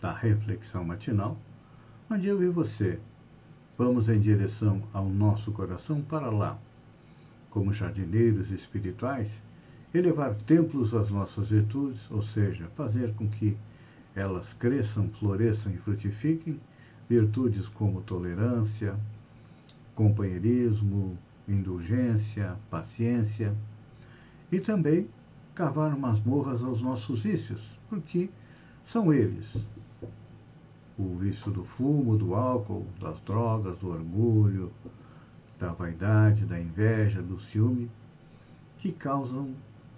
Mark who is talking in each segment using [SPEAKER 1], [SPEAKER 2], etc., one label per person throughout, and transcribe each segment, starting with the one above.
[SPEAKER 1] da reflexão matinal, onde eu e você vamos em direção ao nosso coração para lá, como jardineiros espirituais, elevar templos às nossas virtudes, ou seja, fazer com que elas cresçam, floresçam e frutifiquem, virtudes como tolerância, companheirismo, indulgência, paciência, e também cavar masmorras aos nossos vícios, porque são eles o vício do fumo, do álcool, das drogas, do orgulho, da vaidade, da inveja, do ciúme, que causam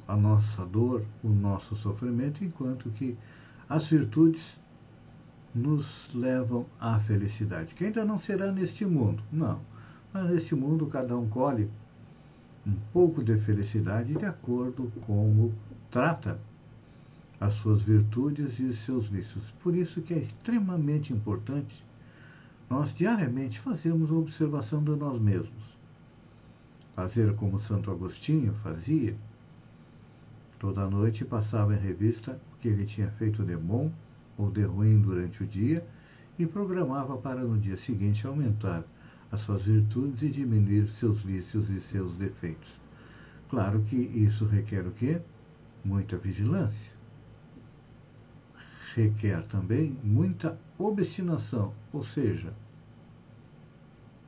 [SPEAKER 1] a nossa dor, o nosso sofrimento, enquanto que as virtudes nos levam à felicidade, que ainda não será neste mundo, não. Mas neste mundo cada um colhe um pouco de felicidade de acordo com como trata as suas virtudes e os seus vícios. Por isso que é extremamente importante nós diariamente fazermos a observação de nós mesmos. Fazer como Santo Agostinho fazia, toda noite passava em revista o que ele tinha feito de bom ou de ruim durante o dia e programava para no dia seguinte aumentar as suas virtudes e diminuir seus vícios e seus defeitos. Claro que isso requer o quê? Muita vigilância requer também muita obstinação, ou seja,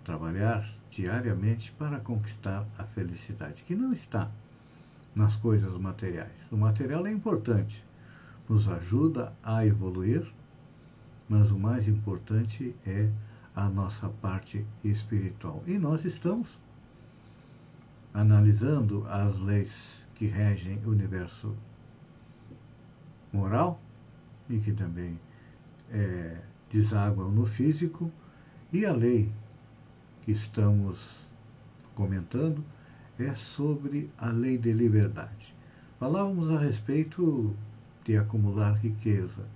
[SPEAKER 1] trabalhar diariamente para conquistar a felicidade, que não está nas coisas materiais. O material é importante, nos ajuda a evoluir, mas o mais importante é a nossa parte espiritual. E nós estamos analisando as leis que regem o universo moral e que também é, desaguam no físico, e a lei que estamos comentando é sobre a lei de liberdade. Falávamos a respeito de acumular riqueza.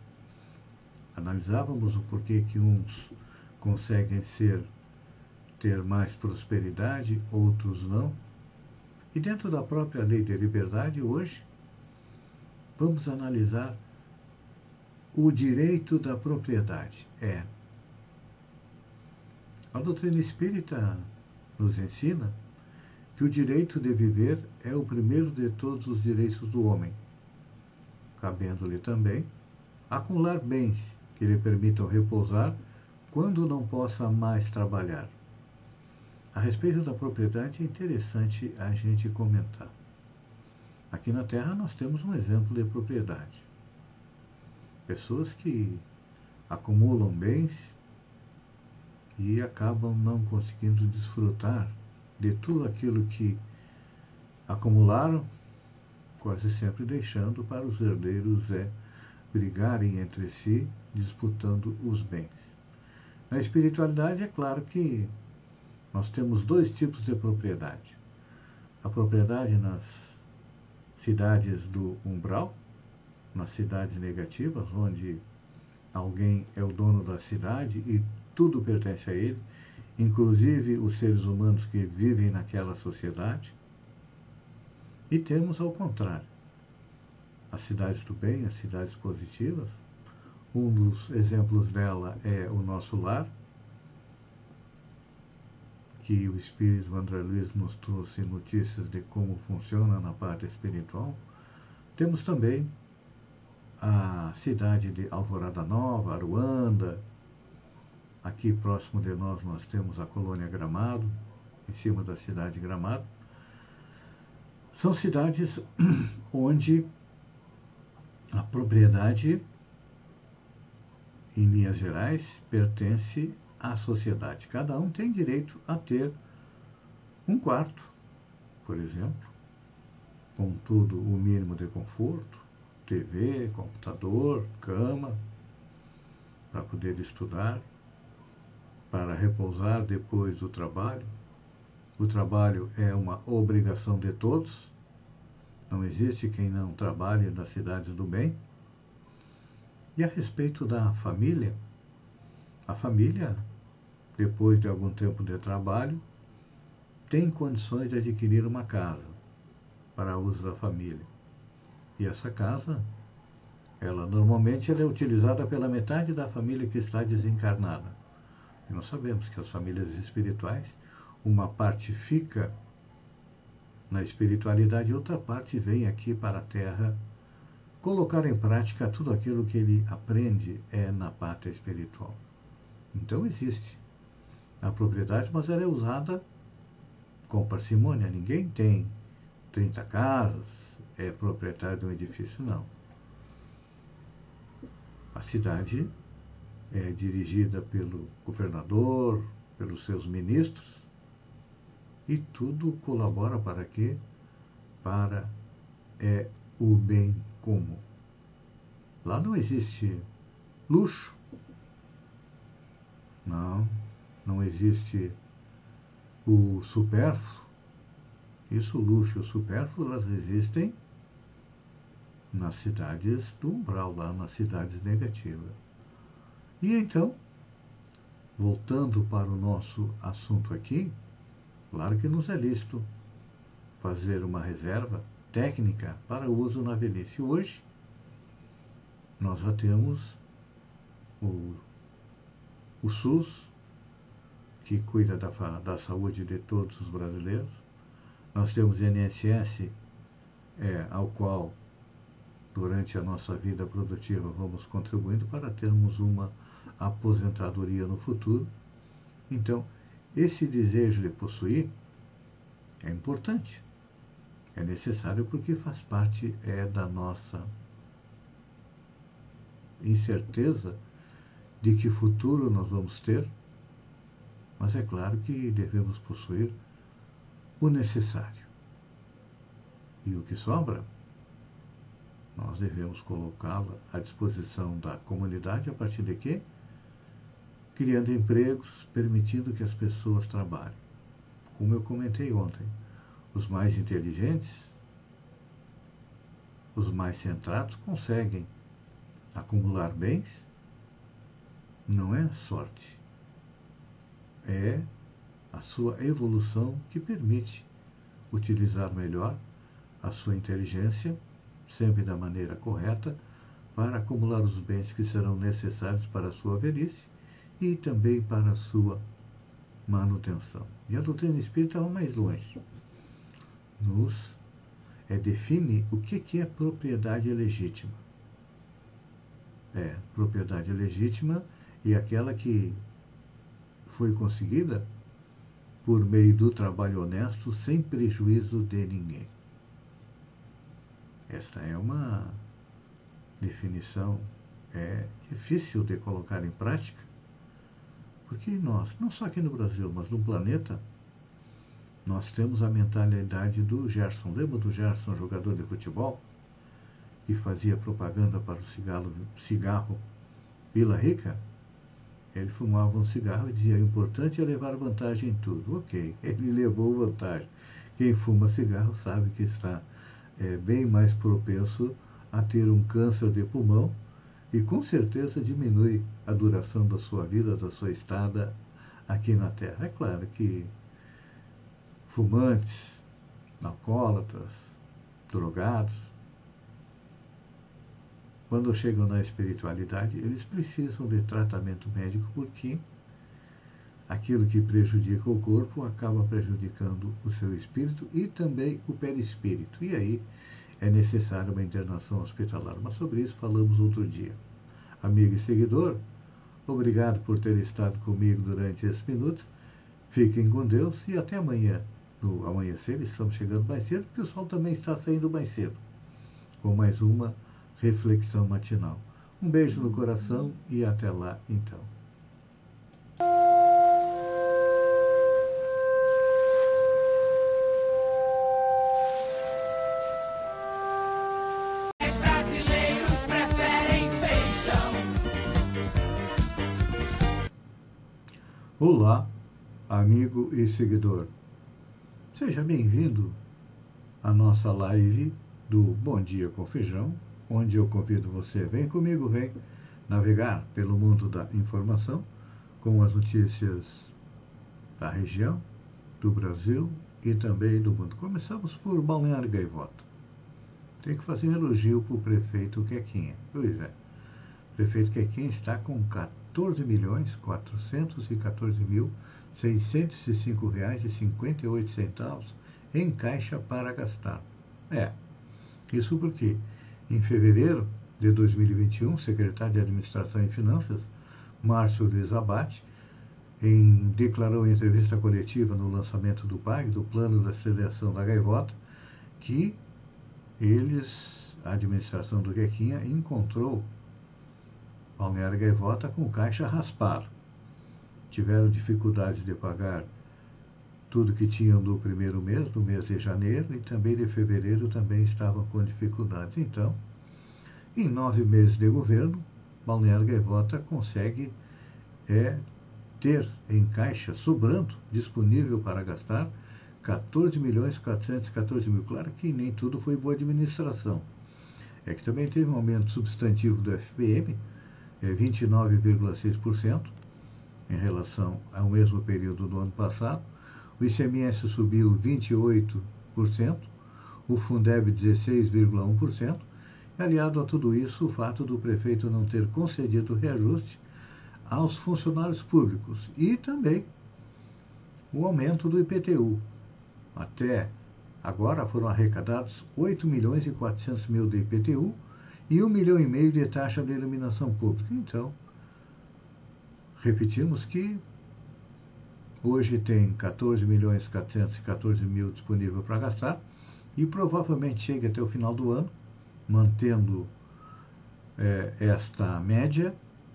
[SPEAKER 1] Analisávamos o porquê que uns conseguem ser ter mais prosperidade, outros não. E dentro da própria lei de liberdade, hoje, vamos analisar o direito da propriedade é. A doutrina espírita nos ensina que o direito de viver é o primeiro de todos os direitos do homem, cabendo-lhe também acumular bens que lhe permitam repousar quando não possa mais trabalhar. A respeito da propriedade, é interessante a gente comentar. Aqui na Terra nós temos um exemplo de propriedade pessoas que acumulam bens e acabam não conseguindo desfrutar de tudo aquilo que acumularam, quase sempre deixando para os herdeiros é brigarem entre si, disputando os bens. Na espiritualidade, é claro que nós temos dois tipos de propriedade. A propriedade nas cidades do umbral, nas cidades negativas, onde alguém é o dono da cidade e tudo pertence a ele, inclusive os seres humanos que vivem naquela sociedade. E temos ao contrário, as cidades do bem, as cidades positivas. Um dos exemplos dela é o nosso lar, que o Espírito André Luiz nos trouxe notícias de como funciona na parte espiritual. Temos também a cidade de Alvorada Nova, Aruanda. Aqui próximo de nós nós temos a colônia Gramado, em cima da cidade de Gramado. São cidades onde a propriedade, em linhas gerais, pertence à sociedade. Cada um tem direito a ter um quarto, por exemplo, com tudo o mínimo de conforto, TV, computador, cama. para poder estudar, para repousar depois do trabalho. O trabalho é uma obrigação de todos. Não existe quem não trabalhe nas cidades do bem. E a respeito da família, a família, depois de algum tempo de trabalho, tem condições de adquirir uma casa para uso da família. E essa casa, ela normalmente ela é utilizada pela metade da família que está desencarnada. E nós sabemos que as famílias espirituais, uma parte fica na espiritualidade outra parte vem aqui para a Terra colocar em prática tudo aquilo que ele aprende é na pátria espiritual. Então existe a propriedade, mas ela é usada com parcimônia. Ninguém tem 30 casas, é proprietário de um edifício, não. A cidade é dirigida pelo governador, pelos seus ministros, e tudo colabora para quê? Para é, o bem comum. Lá não existe luxo, não, não existe o supérfluo. Isso, luxo e o supérfluo, elas existem nas cidades do umbral, lá nas cidades negativas. E então, voltando para o nosso assunto aqui, claro que nos é lícito fazer uma reserva técnica para uso na velhice. Hoje, nós já temos o, o SUS, que cuida da, da saúde de todos os brasileiros. Nós temos o INSS, é, ao qual, durante a nossa vida produtiva, vamos contribuindo para termos uma aposentadoria no futuro. Então, esse desejo de possuir é importante. É necessário porque faz parte é da nossa incerteza de que futuro nós vamos ter, mas é claro que devemos possuir o necessário. E o que sobra, nós devemos colocá-lo à disposição da comunidade a partir de quê? Criando empregos, permitindo que as pessoas trabalhem. Como eu comentei ontem, os mais inteligentes, os mais centrados conseguem acumular bens. Não é sorte, é a sua evolução que permite utilizar melhor a sua inteligência, sempre da maneira correta, para acumular os bens que serão necessários para a sua velhice e também para a sua manutenção. E a doutrina espírita vai mais longe. Nos é, define o que, que é propriedade legítima. É, propriedade legítima e aquela que foi conseguida por meio do trabalho honesto, sem prejuízo de ninguém. Esta é uma definição é difícil de colocar em prática, porque nós, não só aqui no Brasil, mas no planeta, nós temos a mentalidade do Gerson. Lembra do Gerson, jogador de futebol, que fazia propaganda para o cigarro, cigarro Vila Rica? Ele fumava um cigarro e dizia: o importante é levar vantagem em tudo. Ok, ele levou vantagem. Quem fuma cigarro sabe que está é, bem mais propenso a ter um câncer de pulmão e com certeza diminui a duração da sua vida, da sua estada aqui na Terra. É claro que fumantes, alcoólatras, drogados, quando chegam na espiritualidade, eles precisam de tratamento médico porque aquilo que prejudica o corpo acaba prejudicando o seu espírito e também o perispírito. E aí é necessária uma internação hospitalar. Mas sobre isso falamos outro dia. Amigo e seguidor, obrigado por ter estado comigo durante esses minutos. Fiquem com Deus e até amanhã. No amanhecer, estamos chegando mais cedo, porque o sol também está saindo mais cedo. Com mais uma reflexão matinal. Um beijo no coração e até lá então. Olá, amigo e seguidor. Seja bem-vindo à nossa live do Bom Dia com Feijão, onde eu convido você, vem comigo, vem navegar pelo mundo da informação com as notícias da região, do Brasil e também do mundo. Começamos por Balneário Gaivota. Tem que fazer um elogio para o prefeito Quequinha. Pois é, o prefeito Quequinha está com 14 milhões 414 mil 605 reais e 58 centavos em caixa para gastar. É, isso porque em fevereiro de 2021, o secretário de Administração e Finanças, Márcio Luiz Abate, em, declarou em entrevista coletiva no lançamento do PAG, do Plano da Seleção da Gaivota, que eles, a administração do Quequinha, encontrou Balneário Gaivota com caixa raspado. Tiveram dificuldades de pagar tudo que tinham no primeiro mês, no mês de janeiro, e também de fevereiro também estavam com dificuldades. Então, em nove meses de governo, Balneário Gaivota consegue é, ter em caixa, sobrando, disponível para gastar, 14 milhões 414 mil. Claro que nem tudo foi boa administração. É que também teve um aumento substantivo do FPM, é 29,6% em relação ao mesmo período do ano passado. O ICMS subiu 28%, o Fundeb 16,1%, aliado a tudo isso o fato do prefeito não ter concedido reajuste aos funcionários públicos e também o aumento do IPTU. Até agora foram arrecadados 8 milhões e 400 mil de IPTU e 1 milhão e meio de taxa de iluminação pública. Então, repetimos que hoje tem 14 milhões e 414 mil disponível para gastar e provavelmente chegue até o final do ano mantendo é, esta média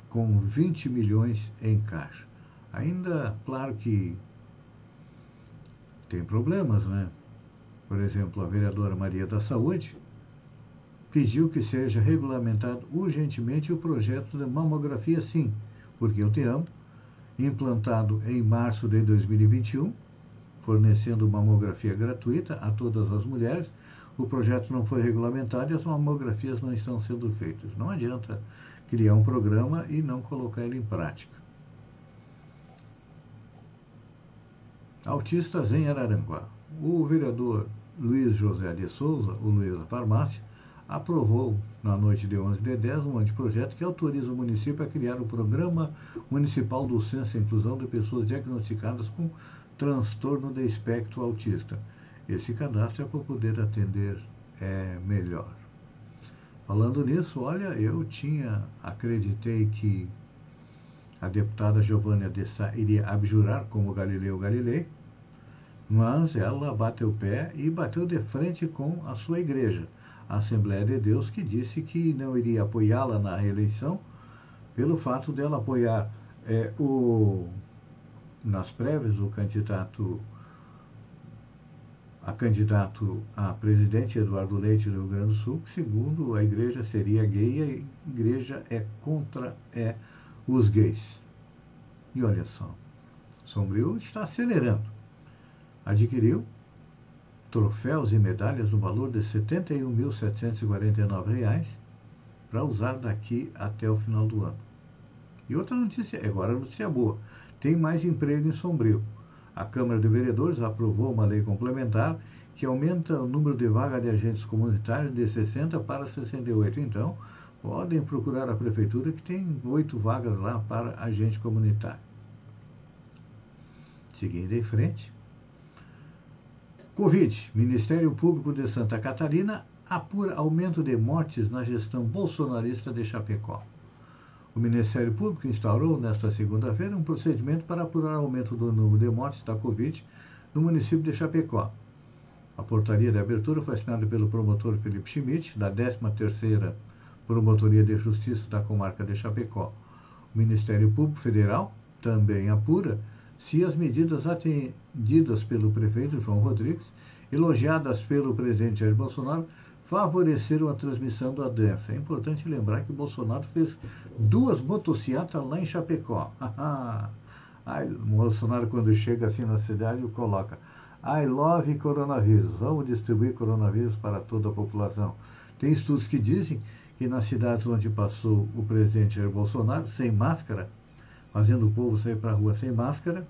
[SPEAKER 1] com 20 milhões em caixa. Ainda, claro que tem problemas, né? Por exemplo, a vereadora Maria da Saúde pediu que seja regulamentado urgentemente o projeto de mamografia sim, porque o TEAM, implantado em março de 2021, fornecendo mamografia gratuita a todas as mulheres, o projeto não foi regulamentado e as mamografias não estão sendo feitas. Não adianta criar um programa e não colocar ele em prática. Autistas em Araranguá. O vereador Luiz José de Souza, o Luiz da Farmácia, aprovou na noite de 11 de 10 um anteprojeto que autoriza o município a criar o Programa Municipal do Censo e Inclusão de Pessoas Diagnosticadas com Transtorno de Espectro Autista esse cadastro é para poder atender é, melhor. Falando nisso, olha, eu tinha, acreditei que a deputada Giovanna Dessa iria abjurar como Galileu Galilei, mas ela bateu o pé e bateu de frente com a sua igreja, Assembleia de Deus, que disse que não iria apoiá-la na reeleição pelo fato dela apoiar é, o, nas prévias o candidato a candidato a presidente Eduardo Leite do Rio Grande do Sul, que segundo a igreja seria gay e a igreja é contra é, os gays. E olha só, Sombrio está acelerando. Adquiriu troféus e medalhas no valor de R$ 71.749 para usar daqui até o final do ano. E outra notícia, agora notícia boa, tem mais emprego em Sombrio a Câmara de Vereadores aprovou uma lei complementar que aumenta o número de vagas de agentes comunitários de 60 para 68. Então, podem procurar a prefeitura que tem oito vagas lá para agente comunitário. Seguindo em frente. Covid. Ministério Público de Santa Catarina apura aumento de mortes na gestão bolsonarista de Chapecó. O Ministério Público instaurou nesta segunda-feira um procedimento para apurar aumento do número de mortes da Covid no município de Chapecó. A portaria de abertura foi assinada pelo promotor Felipe Schmidt, da 13ª Promotoria de Justiça da comarca de Chapecó. O Ministério Público Federal também apura se as medidas atendidas pelo prefeito João Rodrigues, elogiadas pelo presidente Jair Bolsonaro, favoreceram a transmissão da doença. É importante lembrar que Bolsonaro fez duas motocicletas lá em Chapecó. Ai, Bolsonaro, quando chega assim na cidade, coloca I love coronavírus. Vamos distribuir coronavírus para toda a população. Tem estudos que dizem que nas cidades onde passou o presidente Jair Bolsonaro, sem máscara, fazendo o povo sair para a rua sem máscara,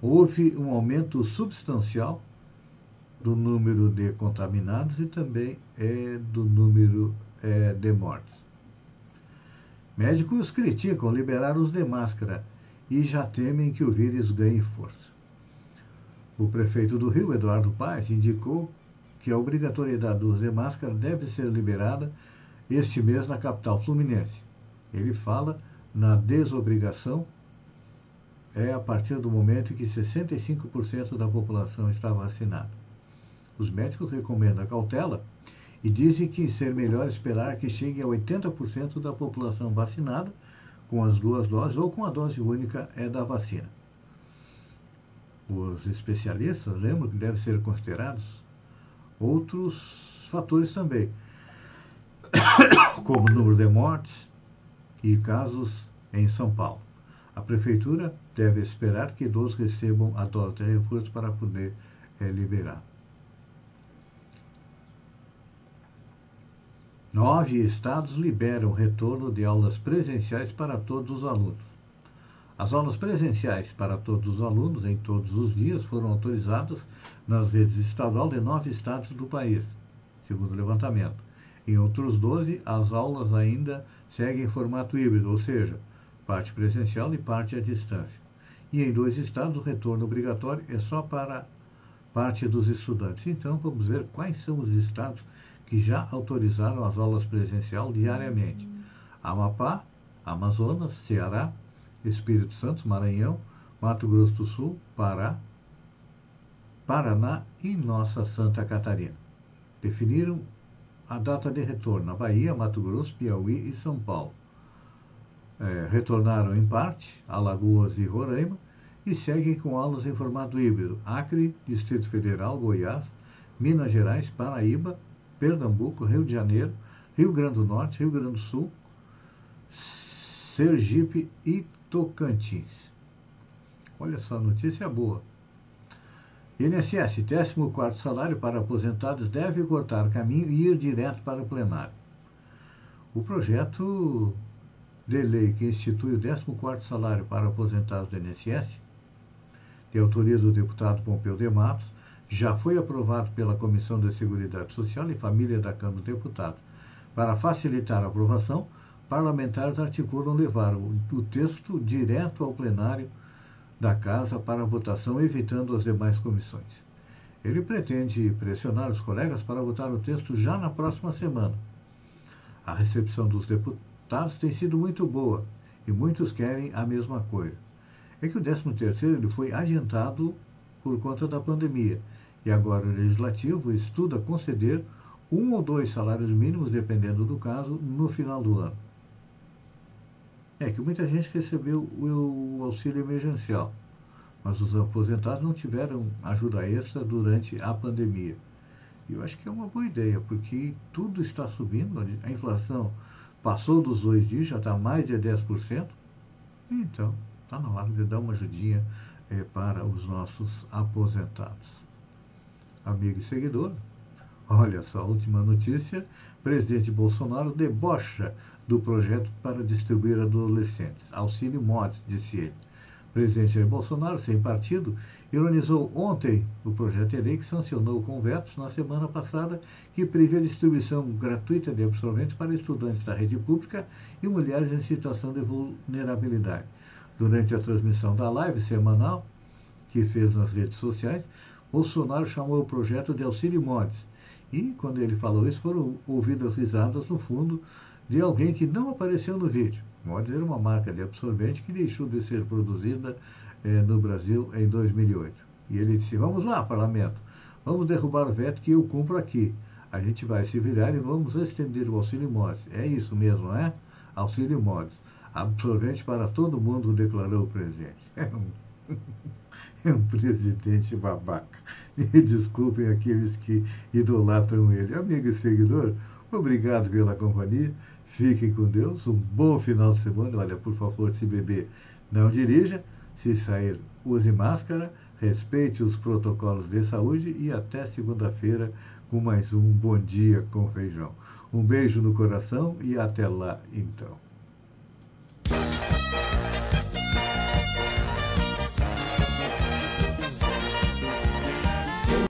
[SPEAKER 1] houve um aumento substancial do número de contaminados e também é, do número é, de mortes. Médicos criticam liberar os de máscara e já temem que o vírus ganhe força. O prefeito do Rio, Eduardo Paes, indicou que a obrigatoriedade do uso de máscara deve ser liberada este mês na capital fluminense. Ele fala na desobrigação é a partir do momento em que 65% da população está vacinada. Os médicos recomendam a cautela e dizem que ser melhor esperar que chegue a 80% da população vacinada com as duas doses ou com a dose única é da vacina. Os especialistas lembram que devem ser considerados outros fatores também, como o número de mortes e casos em São Paulo. A prefeitura deve esperar que idosos recebam a dose de reforço para poder é, liberar. Nove estados liberam retorno de aulas presenciais para todos os alunos. As aulas presenciais para todos os alunos em todos os dias foram autorizadas nas redes estadual de nove estados do país, segundo o levantamento. Em outros 12, as aulas ainda seguem em formato híbrido, ou seja, parte presencial e parte à distância. E em dois estados, o retorno obrigatório é só para parte dos estudantes. Então, vamos ver quais são os estados que já autorizaram as aulas presencial diariamente: Amapá, Amazonas, Ceará, Espírito Santo, Maranhão, Mato Grosso do Sul, Pará, Paraná e nossa Santa Catarina. Definiram a data de retorno Bahia, Mato Grosso, Piauí e São Paulo é, retornaram em parte, Alagoas e Roraima, e seguem com aulas em formato híbrido: Acre, Distrito Federal, Goiás, Minas Gerais, Paraíba, Pernambuco, Rio de Janeiro, Rio Grande do Norte, Rio Grande do Sul, Sergipe e Tocantins. Olha só, notícia boa. INSS, 14 salário para aposentados, deve cortar caminho e ir direto para o plenário. O projeto de lei que institui o 14º salário para aposentados do INSS, de autoria do deputado Pompeu de Matos, já foi aprovado pela Comissão de Seguridade Social e Família da Câmara dos Deputados. Para facilitar a aprovação, parlamentares articulam levar o, o texto direto ao plenário da Casa para votação, evitando as demais comissões. Ele pretende pressionar os colegas para votar o texto já na próxima semana. A recepção dos deputados tem sido muito boa e muitos querem a mesma coisa. É que o 13 terceiro ele foi adiantado por conta da pandemia e agora o Legislativo estuda conceder um ou dois salários mínimos, dependendo do caso, no final do ano. É que muita gente recebeu o auxílio emergencial, mas os aposentados não tiveram ajuda extra durante a pandemia. E eu acho que é uma boa ideia, porque tudo está subindo, a inflação Passou dos dois dias, já está mais de 10%. Então, está na hora de dar uma ajudinha é, para os nossos aposentados. Amigo e seguidor, olha só, última notícia: presidente Bolsonaro debocha do projeto para distribuir adolescentes. Auxílio mods, disse ele presidente Jair Bolsonaro, sem partido, ironizou ontem o projeto de lei que sancionou com vetos na semana passada, que prevê a distribuição gratuita de absorventes para estudantes da rede pública e mulheres em situação de vulnerabilidade. Durante a transmissão da live semanal que fez nas redes sociais, Bolsonaro chamou o projeto de Auxílio Modes. E, quando ele falou isso, foram ouvidas risadas no fundo de alguém que não apareceu no vídeo. Mods era uma marca de absorvente que deixou de ser produzida eh, no Brasil em 2008. E ele disse: Vamos lá, parlamento, vamos derrubar o veto que eu cumpro aqui. A gente vai se virar e vamos estender o auxílio Mods. É isso mesmo, não é? Auxílio Mods. Absorvente para todo mundo, declarou o presidente. É um, é um presidente babaca. Me desculpem aqueles que idolatram ele. Amigo e seguidor, obrigado pela companhia. Fiquem com Deus, um bom final de semana. Olha, por favor, se beber, não dirija. Se sair, use máscara, respeite os protocolos de saúde e até segunda-feira com mais um Bom Dia com Feijão. Um beijo no coração e até lá então.